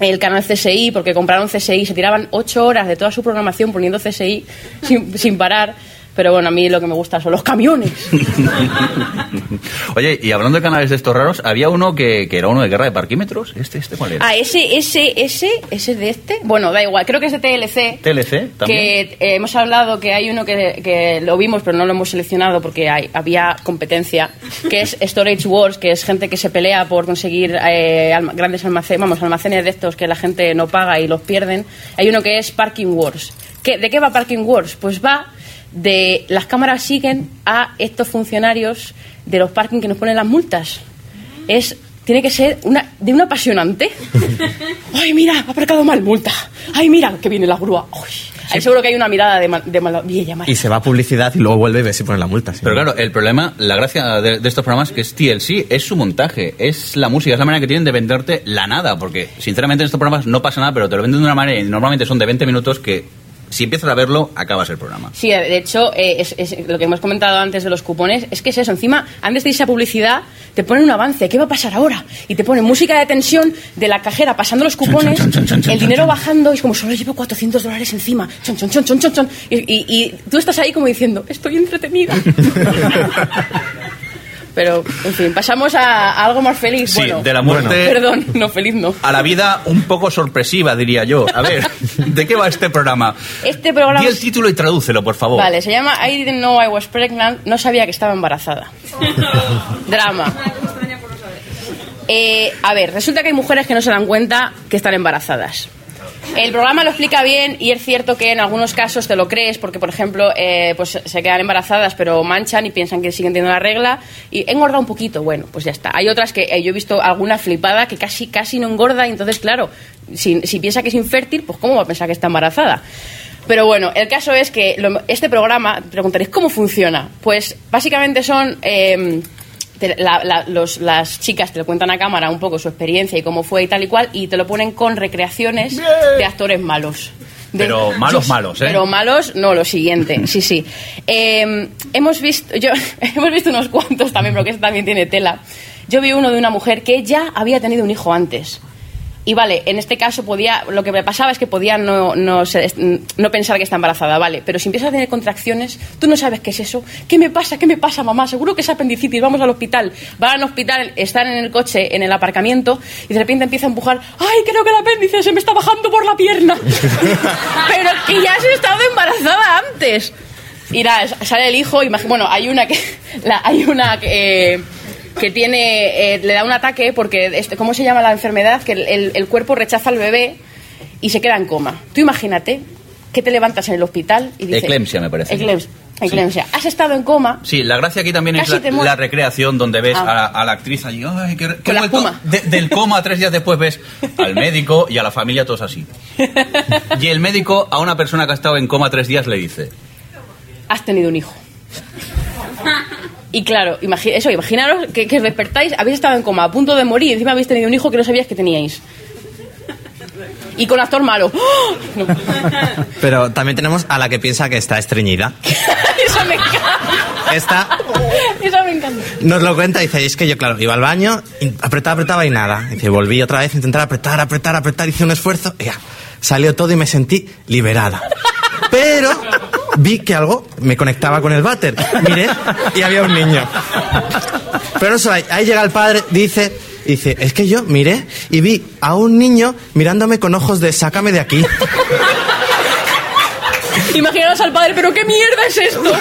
el canal CSI porque compraron CSI, se tiraban ocho horas de toda su programación poniendo CSI sin, sin parar. Pero bueno, a mí lo que me gusta son los camiones. Oye, y hablando de canales de estos raros, había uno que, que era uno de guerra de parquímetros. ¿Este, este cuál era? Ah, ese, ese, ese, ese es de este. Bueno, da igual, creo que es de TLC. TLC también. Que eh, hemos hablado que hay uno que, que lo vimos, pero no lo hemos seleccionado porque hay, había competencia, que es Storage Wars, que es gente que se pelea por conseguir eh, grandes almacenes, vamos, almacenes de estos que la gente no paga y los pierden. Hay uno que es Parking Wars. ¿Qué- ¿De qué va Parking Wars? Pues va de las cámaras siguen a estos funcionarios de los parking que nos ponen las multas. Es tiene que ser una, de un apasionante. ¡Ay, mira! Ha aparcado mal, multa. ¡Ay, mira! Que viene la grúa. ¡Ay! Ahí seguro que hay una mirada de, mal, de mala-. Y se va a publicidad y luego vuelve y ve si pone la multa. sí. Pero claro, el problema, la gracia de, de estos programas que es TLC, es su montaje, es la música, es la manera que tienen de venderte la nada, porque sinceramente en estos programas no pasa nada, pero te lo venden de una manera y normalmente son de 20 minutos que si empiezas a verlo, acabas el programa. Sí, de hecho, eh, es, es lo que hemos comentado antes de los cupones, es que es eso. Encima, antes de irse a publicidad, te ponen un avance. ¿Qué va a pasar ahora? Y te ponen música de tensión de la cajera pasando los cupones, chon, chon, chon, chon, el dinero bajando y es como, solo llevo 400 dólares encima. Chon, chon, chon, chon, chon, chon. Y, y- y tú estás ahí como diciendo, estoy entretenida. Pero, en fin, pasamos a, a algo más feliz. Sí, bueno, de la muerte Perdón, no, feliz no. a la vida un poco sorpresiva, diría yo. A ver, ¿de qué va este programa? Este programa Di el título y tradúcelo, por favor. Vale, se llama I didn't know I was pregnant. No sabía que estaba embarazada. Drama. Eh, a ver, resulta que hay mujeres que no se dan cuenta que están embarazadas. El programa lo explica bien y es cierto que en algunos casos te lo crees porque, por ejemplo, eh, pues se quedan embarazadas pero manchan y piensan que siguen teniendo la regla y engorda un poquito, bueno, pues ya está. Hay otras que eh, yo he visto alguna flipada que casi casi no engorda y entonces, claro, si, piensa que es infértil, pues ¿cómo va a pensar que está embarazada? Pero bueno, el caso es que lo- este programa, preguntaréis, ¿cómo funciona? Pues básicamente son... eh, te- la- la- los- las chicas te lo cuentan a cámara un poco su experiencia y cómo fue y tal y cual, y te lo ponen con recreaciones de actores malos. De- Pero malos, Yo- malos, ¿eh? Pero malos, no, lo siguiente, sí, sí. Eh, hemos visto, yo, hemos visto unos cuantos también, porque este también tiene tela. Yo vi uno de una mujer que ya había tenido un hijo antes. Y vale, en este caso podía, lo que me pasaba es que podía no, no, no pensar que está embarazada, vale, pero si empiezas a tener contracciones, tú no sabes qué es eso. ¿Qué me pasa? ¿Qué me pasa, mamá? Seguro que es apendicitis, vamos al hospital. Van al hospital, están en el coche, en el aparcamiento, y de repente empieza a empujar, ¡ay, creo que el apéndice se me está bajando por la pierna! pero que ya has estado embarazada antes. Y nada, sale el hijo, imagi- bueno, hay una que, la- hay una que, eh, que tiene, eh, le da un ataque porque, este, ¿cómo se llama la enfermedad? Que el, el- el cuerpo rechaza al bebé y se queda en coma. Tú imagínate que te levantas en el hospital y dices... Eclampsia, me parece. Eclems- eclampsia. Has estado en coma, Sí, la gracia aquí también Casi es la, recreación donde ves Ah. a, la- a la actriz allí, ay, qué, qué la espuma. de- del coma tres días después ves al médico y a la familia todos así. Y el médico a una persona que ha estado en coma tres días le dice, has tenido un hijo. Y claro, imagi- eso, imaginaros que, que os despertáis, habéis estado en coma, a punto de morir, y encima habéis tenido un hijo que no sabías que teníais. Y con actor malo. ¡Oh! No. Pero también tenemos a la que piensa que está estreñida. Eso me encanta. Esta Eso me encanta. nos lo cuenta y dice, es que yo, claro, iba al baño, y apretaba, apretaba y nada. Dice, volví otra vez a intentar apretar, apretar, apretar, hice un esfuerzo y ya, salió todo y me sentí liberada. Vi que algo me conectaba con el váter. Miré y había un niño. Pero no solo ahí, ahí llega el padre, dice, dice, es que yo miré y vi a un niño mirándome con ojos de sácame de aquí. Imaginaos al padre, pero ¿qué mierda es esto?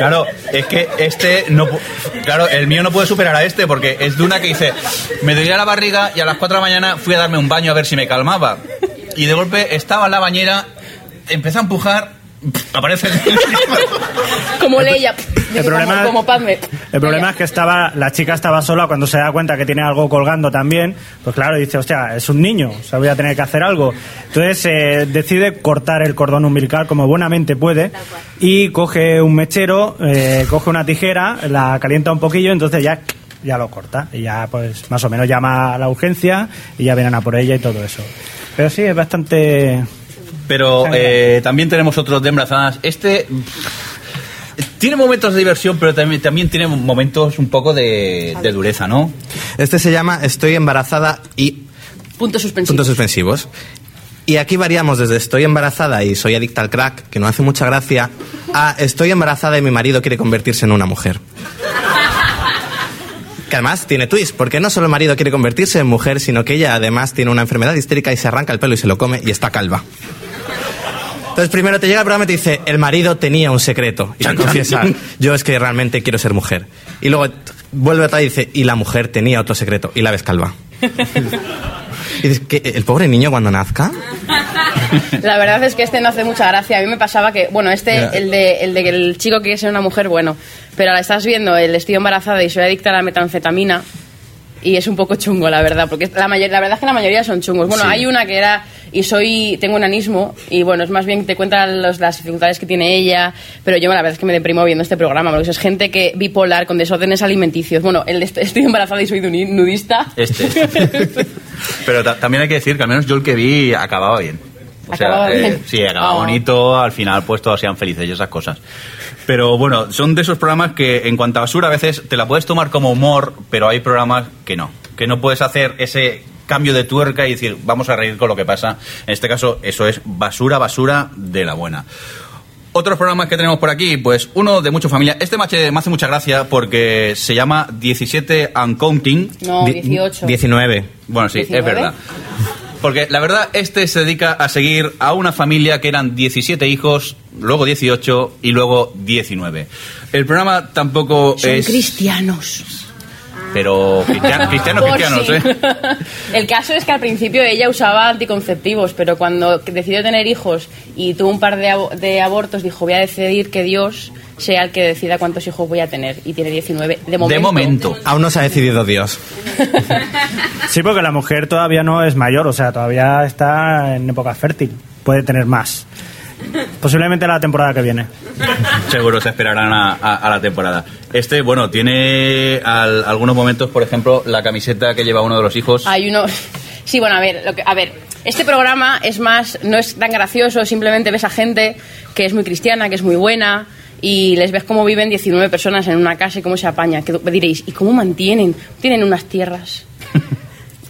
Claro, es que este no. Claro, el mío no puede superar a este porque es de una que dice: Me dolía la barriga y a las 4 de la mañana fui a darme un baño a ver si me calmaba. Y de golpe estaba en la bañera, empecé a empujar, aparece Como Leia. El problema, como, como Padme. el problema es que estaba la chica estaba sola cuando se da cuenta que tiene algo colgando también. Pues claro, dice, hostia, es un niño, o sea, voy a tener que hacer algo. Entonces eh, decide cortar el cordón umbilical como buenamente puede y coge un mechero, eh, coge una tijera, la calienta un poquillo, entonces ya ya lo corta y ya pues más o menos llama a la urgencia y ya vienen a por ella y todo eso. Pero sí, es bastante Pero eh, también tenemos otros de embarazadas. Este tiene momentos de diversión, pero también, también tiene momentos un poco de, de dureza, ¿no? Este se llama Estoy embarazada y Puntos suspensivos. puntos suspensivos. Y aquí variamos desde estoy embarazada y soy adicta al crack, que no hace mucha gracia, a estoy embarazada y mi marido quiere convertirse en una mujer. Que además tiene twist, porque no solo el marido quiere convertirse en mujer, sino que ella además tiene una enfermedad histérica y se arranca el pelo y se lo come y está calva. Entonces primero te llega el programa y te dice, el marido tenía un secreto. Y te confiesa, yo es que realmente quiero ser mujer. Y luego vuelve otra y dice, y la mujer tenía otro secreto. Y la ves calva. Y dices, ¿qué, ¿el pobre niño cuando nazca? La verdad es que este no hace mucha gracia. A mí me pasaba que, bueno, este, el de, el de que el chico quiere ser una mujer, bueno. Pero ahora estás viendo el estoy embarazada y soy adicta a la metanfetamina. Y es un poco chungo, la verdad, porque la, mayor, la verdad es que la mayoría son chungos. Bueno, Sí. hay una que era, y soy, tengo un anismo, y bueno, es más bien que te cuentan los- las dificultades que tiene ella, pero yo la verdad es que me deprimo viendo este programa, porque es gente que bipolar, con desórdenes alimenticios. Bueno, el estoy- embarazada y soy nudi- nudista. Este. Pero ta- también hay que decir que al menos yo el que vi acababa bien. O sea, Acababa eh, bien. sí, acababa Oh. bonito, al final pues todos sean felices y esas cosas. Pero bueno, son de esos programas que en cuanto a basura a veces te la puedes tomar como humor, pero hay programas que no. Que no puedes hacer ese cambio de tuerca y decir, vamos a reír con lo que pasa. En este caso, eso es basura, basura de la buena. Otros programas que tenemos por aquí, pues uno de mucho familia. Este me hace, me hace mucha gracia porque se llama 17 and Counting. No, Di- 18. 19. Bueno, sí, es 19. verdad. Porque la verdad, este se dedica a seguir a una familia que eran 17 hijos, luego 18 y luego 19. El programa tampoco Son es... cristianos. Pero cristianos, cristianos, cristianos, sí. ¿eh? El caso es que al principio ella usaba anticonceptivos, pero cuando decidió tener hijos y tuvo un par de, abo- de abortos, dijo, voy a decidir que Dios sea el que decida cuántos hijos voy a tener. Y tiene 19 de momento. De momento. Aún no se ha decidido Dios. Sí, porque la mujer todavía no es mayor, o sea, todavía está en época fértil. Puede tener más. Posiblemente la temporada que viene. Seguro se esperarán a, a- a la temporada. Este, bueno, tiene al- algunos momentos, por ejemplo, la camiseta que lleva uno de los hijos. Hay uno... Sí, bueno, a ver, lo que, a ver, este programa es más, no es tan gracioso, simplemente ves a gente que es muy cristiana, que es muy buena, y les ves cómo viven 19 personas en una casa y cómo se apañan. Que me diréis, ¿y cómo mantienen? Tienen unas tierras.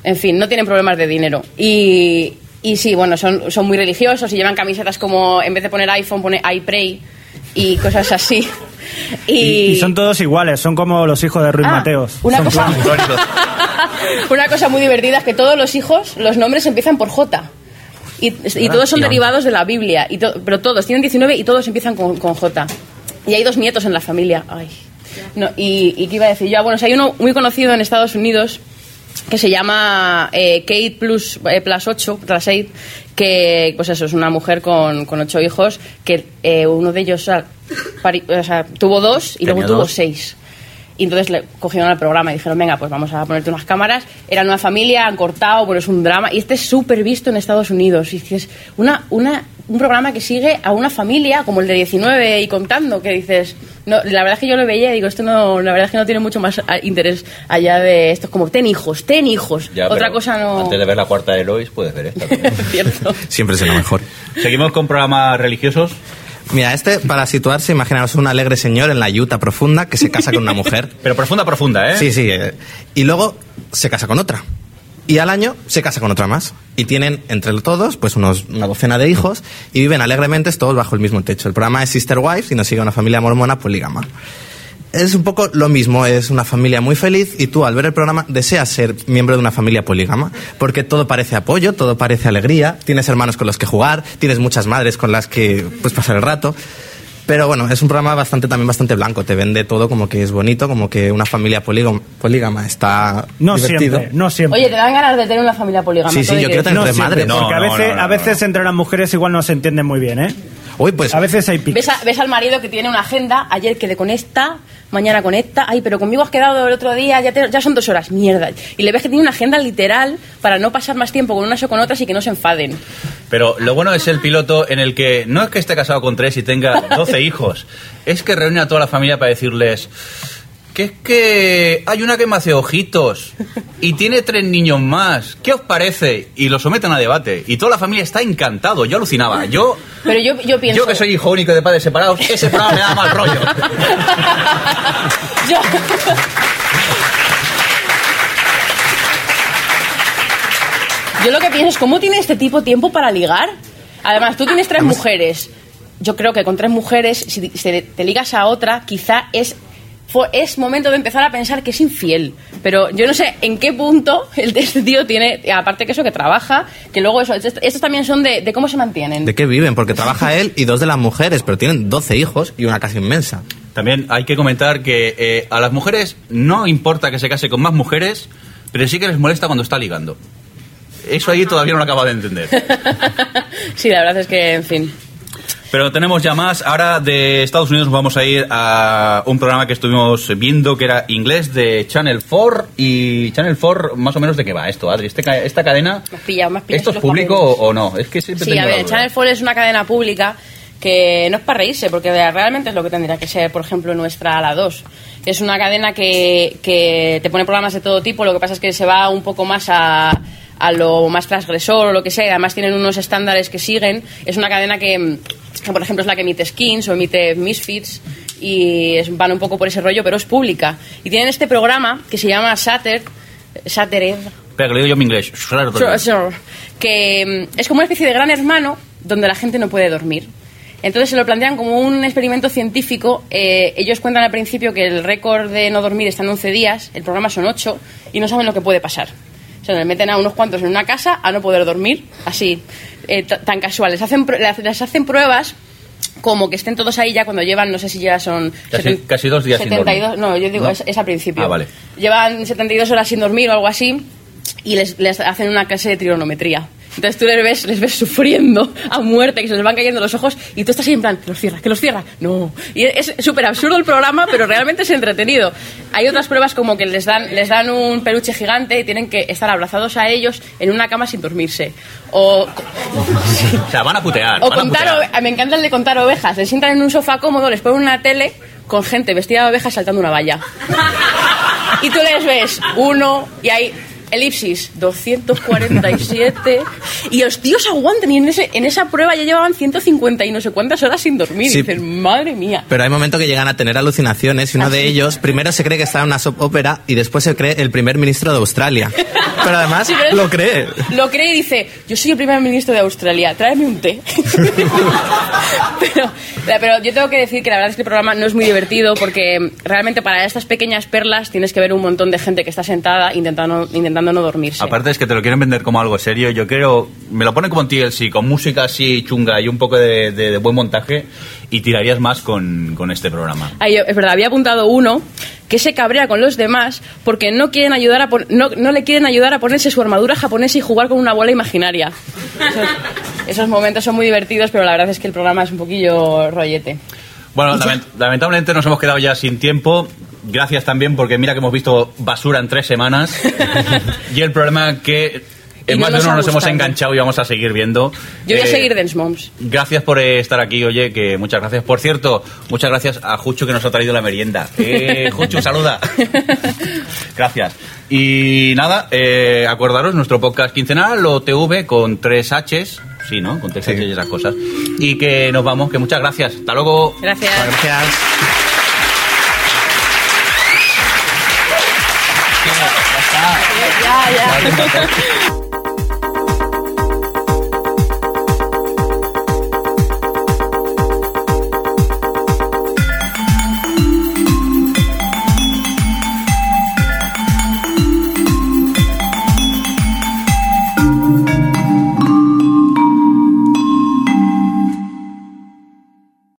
En fin, no tienen problemas de dinero. Y, y sí, bueno, son, son muy religiosos y llevan camisetas como, en vez de poner iPhone, pone iPray y cosas así. Y, Y, y son todos iguales, son como los hijos de Ruiz Ah, Mateos. Una Son cosa, una cosa muy divertida es que todos los hijos, los nombres empiezan por J. Y, y todos son derivados de la Biblia. Y to- pero todos tienen 19 y todos empiezan con, con J. Y hay dos nietos en la familia. Ay. No, y, y qué iba a decir yo? Ah, bueno, si hay uno muy conocido en Estados Unidos que se llama eh, Kate plus, eh, plus 8, plus 8, que pues eso, es una mujer con, con ocho hijos, que eh, uno de ellos o sea, pari- o sea, tuvo dos y luego tuvo seis. Y entonces le cogieron al programa y dijeron, venga, pues vamos a ponerte unas cámaras. Eran una familia, han cortado, bueno, es un drama. Y este es súper visto en Estados Unidos. Y dices, una, una, un programa que sigue a una familia, como el de 19 y contando, que dices, no, la verdad es que yo lo veía y digo, esto no, la verdad es que no tiene mucho más a- interés allá de esto. Es como, ten hijos, ten hijos. Ya, Otra cosa no... Antes de ver la cuarta de Elois, puedes ver esta. Cierto. Siempre será mejor. Seguimos con programas religiosos. Mira, este, para situarse, imaginaos un alegre señor en la yuta profunda que se casa con una mujer. Pero profunda, profunda, ¿eh? Sí, sí. eh, Y luego se casa con otra. Y al año se casa con otra más. Y tienen entre todos pues unos, una docena de hijos y viven alegremente todos bajo el mismo techo. El programa es Sister Wives y nos sigue una familia mormona polígama. Es un poco lo mismo, es una familia muy feliz y tú al ver el programa deseas ser miembro de una familia polígama porque todo parece apoyo, todo parece alegría, tienes hermanos con los que jugar, tienes muchas madres con las que pues pasar el rato. Pero bueno, es un programa bastante también bastante blanco, te vende todo como que es bonito, como que una familia polígama, polígama está No divertido. siempre, no siempre. Oye, te dan ganas de tener una familia polígama. Sí, sí, yo que quiero tener no tres siempre, madres. No, porque a veces, no, no, a veces entre las mujeres igual no se entienden muy bien, ¿eh? Uy, pues A veces hay piques. ¿Ves, a- ves al marido que tiene una agenda, ayer quedé con esta, mañana con esta, ay, pero conmigo has quedado el otro día, ya, te- ya son dos horas, mierda. Y le ves que tiene una agenda literal para no pasar más tiempo con unas o con otras y que no se enfaden. Pero lo bueno es el piloto en el que no es que esté casado con tres y tenga 12 hijos, es que reúne a toda la familia para decirles, que es que hay una que me hace ojitos y tiene tres niños más. ¿Qué os parece? Y lo someten a debate. Y toda la familia está encantado. Yo alucinaba. Yo, Pero yo, yo pienso... yo que soy hijo único de padres separados, ese programa me da mal rollo. Yo- Yo lo que pienso es, ¿cómo tiene este tipo tiempo para ligar? Además, tú tienes tres mujeres. Yo creo que con tres mujeres, si te, te ligas a otra, quizá es, fue- es momento de empezar a pensar que es infiel. Pero yo no sé en qué punto el de este tío tiene, aparte que eso, que trabaja, que luego eso, estos, estos también son de, de cómo se mantienen. ¿De qué viven? Porque trabaja él y dos de las mujeres, pero tienen 12 hijos y una casa inmensa. También hay que comentar que eh, a las mujeres no importa que se case con más mujeres, pero sí que les molesta cuando está ligando. Eso ahí todavía no lo acabo de entender. sí, la verdad es que, en fin. Pero tenemos ya más. Ahora de Estados Unidos vamos a ir a un programa que estuvimos viendo que era inglés de Channel 4. Y Channel 4, más o menos, ¿de qué va esto, Adri? Este esta cadena. Me has pillado, me has pillado ¿Esto es público o, o no? Es que siempre Sí, tengo a ver. Channel 4 es una cadena pública que no es para reírse, porque realmente es lo que tendría que ser, por ejemplo, nuestra a la 2. Es una cadena que, que te pone programas de todo tipo, lo que pasa es que se va un poco más a, a lo más transgresor o lo que sea, y además tienen unos estándares que siguen. Es una cadena que, que, por ejemplo, es la que emite Skins o emite Misfits, y es- van un poco por ese rollo, pero es pública. Y tienen este programa que se llama Satter, Saturday, Espera, que lo digo yo en inglés. Que mm, es como una especie de gran hermano donde la gente no puede dormir. Entonces se lo plantean como un experimento científico. Eh, ellos cuentan al principio que el récord de no dormir está en 11 días, el programa son 8 y no saben lo que puede pasar. Sea, les meten a unos cuantos en una casa a no poder dormir, así, eh, tan casuales. Hacen, les hacen pruebas como que estén todos ahí ya cuando llevan, no sé si ya son... Casi- seten- casi dos días sin 72, dormir. No, yo digo, ¿No? Es, es al principio. Ah, vale. Llevan 72 horas sin dormir o algo así y les, les hacen una clase de trigonometría. Entonces tú les ves, les ves sufriendo a muerte, que se les van cayendo los ojos y tú estás ahí en plan, que los cierra, que los cierra. No. Y es súper absurdo el programa, pero realmente es entretenido. Hay otras pruebas como que les dan, les dan un peluche gigante y tienen que estar abrazados a ellos en una cama sin dormirse. O, O sea, van a putear. o van a contar, putear. ove- me encanta el de contar ovejas. Les sientan en un sofá cómodo, les ponen una tele con gente vestida de ovejas saltando una valla. Y tú les ves uno y hay elipsis 247 y los tíos aguantan y en, ese, en esa prueba ya llevaban 150 y no sé cuántas horas sin dormir. Sí. Y dicen, madre mía. Pero hay momentos que llegan a tener alucinaciones y uno ¿Ah, de sí? ellos primero se cree que está en una soap opera y después se cree el primer ministro de Australia. Pero además Sí, pero- lo cree. Lo cree y dice, yo soy el primer ministro de Australia, tráeme un té. pero, pero yo tengo que decir que la verdad es que el programa no es muy divertido porque realmente para estas pequeñas perlas tienes que ver un montón de gente que está sentada intentando, intentando no dormirse. Aparte es que te lo quieren vender como algo serio. Yo creo, me lo ponen como en TLC, con música así chunga y un poco de, de- de buen montaje, y tirarías más con, con este programa. Ay, yo- es verdad, había apuntado uno que se cabrea con los demás porque no quieren ayudar a no, no le quieren ayudar a ponerse su armadura japonesa y jugar con una bola imaginaria. Esos, esos momentos son muy divertidos, pero la verdad es que el programa es un poquillo rollete. Bueno, lament- lamentablemente nos hemos quedado ya sin tiempo. Gracias también porque mira que hemos visto basura en tres semanas. y el problema que en no más de nos uno ha nos hemos enganchado y vamos a seguir viendo. Yo voy a Eh, seguir Dance Moms. Gracias por estar aquí, oye, que muchas gracias. Por cierto, muchas gracias a Jucho que nos ha traído la merienda. Eh, Jucho, saluda. gracias. Y nada, eh, acordaros, nuestro podcast quincenal, o TV con tres Hs, sí, ¿no? Con tres Hs y esas cosas. Y que nos vamos, que muchas gracias. Hasta luego. Gracias. Gracias. Ya.